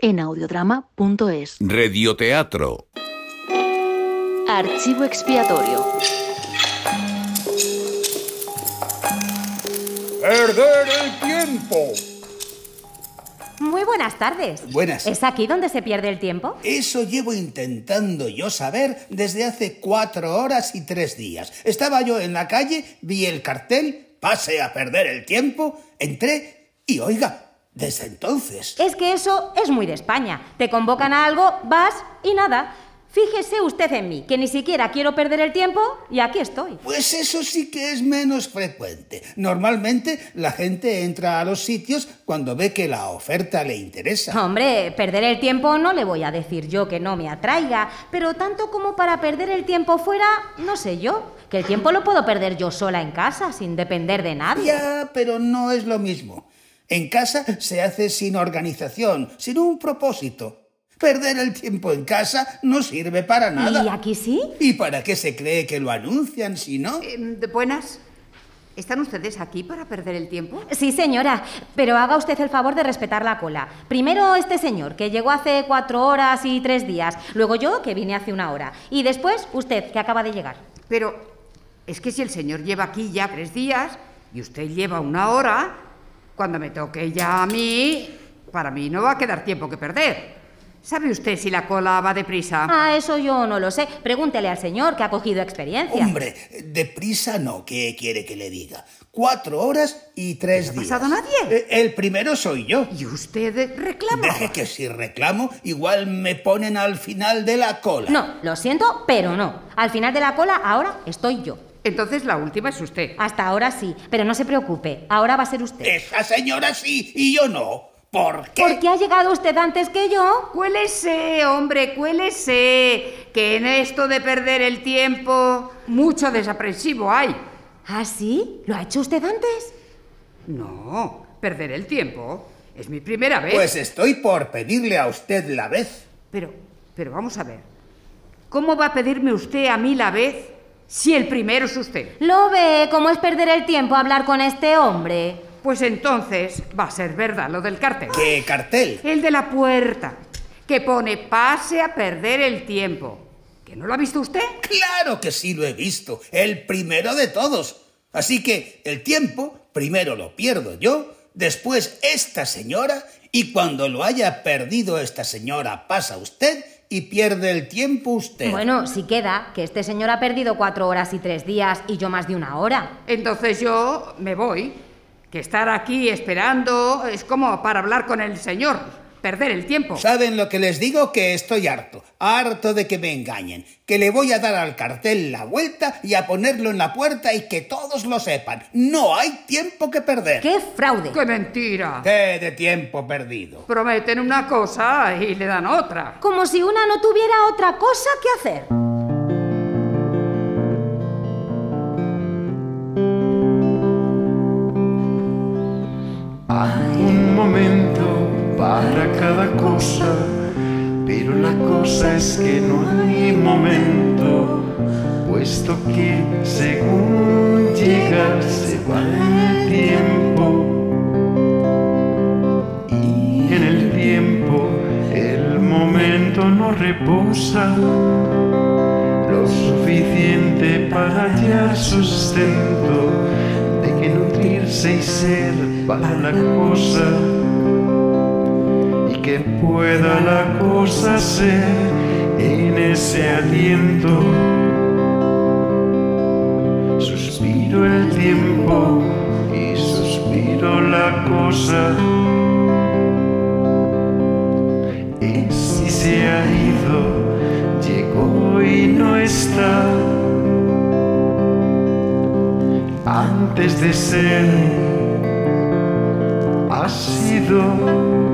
en audiodrama.es. Radioteatro. Archivo expiatorio. ¡Perder el tiempo! Muy buenas tardes. Buenas. ¿Es aquí donde se pierde el tiempo? Eso llevo intentando yo saber desde hace cuatro horas y tres días. Estaba yo en la calle, vi el cartel, pase a perder el tiempo, entré y oiga, desde entonces. Es que eso es muy de España. Te convocan a algo, vas y nada. Fíjese usted en mí, que ni siquiera quiero perder el tiempo y aquí estoy. Pues eso sí que es menos frecuente. Normalmente la gente entra a los sitios cuando ve que la oferta le interesa. Hombre, perder el tiempo no le voy a decir yo que no me atraiga, pero tanto como para perder el tiempo fuera, no sé yo. Que el tiempo lo puedo perder yo sola en casa, sin depender de nadie. Ya, pero no es lo mismo. En casa se hace sin organización, sin un propósito. Perder el tiempo en casa no sirve para nada. ¿Y aquí sí? ¿Y para qué se cree que lo anuncian si no? Eh, de buenas. ¿Están ustedes aquí para perder el tiempo? Sí, señora, pero haga usted el favor de respetar la cola. Primero este señor, que llegó hace cuatro horas y tres días. Luego yo, que vine hace una hora. Y después usted, que acaba de llegar. Pero es que si el señor lleva aquí ya tres días y usted lleva una hora, cuando me toque ya a mí, para mí no va a quedar tiempo que perder. ¿Sabe usted si la cola va deprisa? Ah, eso yo no lo sé. Pregúntele al señor que ha cogido experiencia. Hombre, deprisa no, ¿qué quiere que le diga? Cuatro horas y tres ¿No ha días. pasado nadie? Eh, El primero soy yo. ¿Y usted reclama? Deje que si reclamo, igual me ponen al final de la cola. No, lo siento, pero no. Al final de la cola ahora estoy yo. Entonces la última es usted. Hasta ahora sí, pero no se preocupe, ahora va a ser usted. Esa señora sí y yo no. ¿Por qué? ¿Por qué ha llegado usted antes que yo? Cuélese, hombre, cuélese, que en esto de perder el tiempo mucho desaprensivo hay. ¿Ah, sí? ¿Lo ha hecho usted antes? No, perder el tiempo es mi primera vez. Pues estoy por pedirle a usted la vez. Pero, pero vamos a ver. ¿Cómo va a pedirme usted a mí la vez si el primero es usted? ¿Lo ve cómo es perder el tiempo hablar con este hombre? Pues entonces va a ser verdad lo del cartel. ¿Qué cartel? El de la puerta, que pone pase a perder el tiempo. ¿Que no lo ha visto usted? Claro que sí lo he visto. El primero de todos. Así que el tiempo primero lo pierdo yo, después esta señora, y cuando lo haya perdido esta señora pasa usted y pierde el tiempo usted. Bueno, si queda, que este señor ha perdido cuatro horas y tres días y yo más de una hora. Entonces yo me voy. Que estar aquí esperando es como para hablar con el señor. Perder el tiempo. ¿Saben lo que les digo? Que estoy harto, harto de que me engañen, que le voy a dar al cartel la vuelta y a ponerlo en la puerta y que todos lo sepan. No hay tiempo que perder. ¡Qué fraude! ¡Qué mentira! ¿Qué de tiempo perdido? Prometen una cosa y le dan otra. Como si una no tuviera otra cosa que hacer. Para cada cosa, pero la cosa es que no hay momento, puesto que según llega se va el tiempo. Y en el tiempo el momento no reposa lo suficiente para hallar sustento de que nutrirse y ser para la cosa que pueda la cosa ser en ese aliento. Suspiro el tiempo y suspiro la cosa. Y si se ha ido llegó y no está. Antes de ser ha sido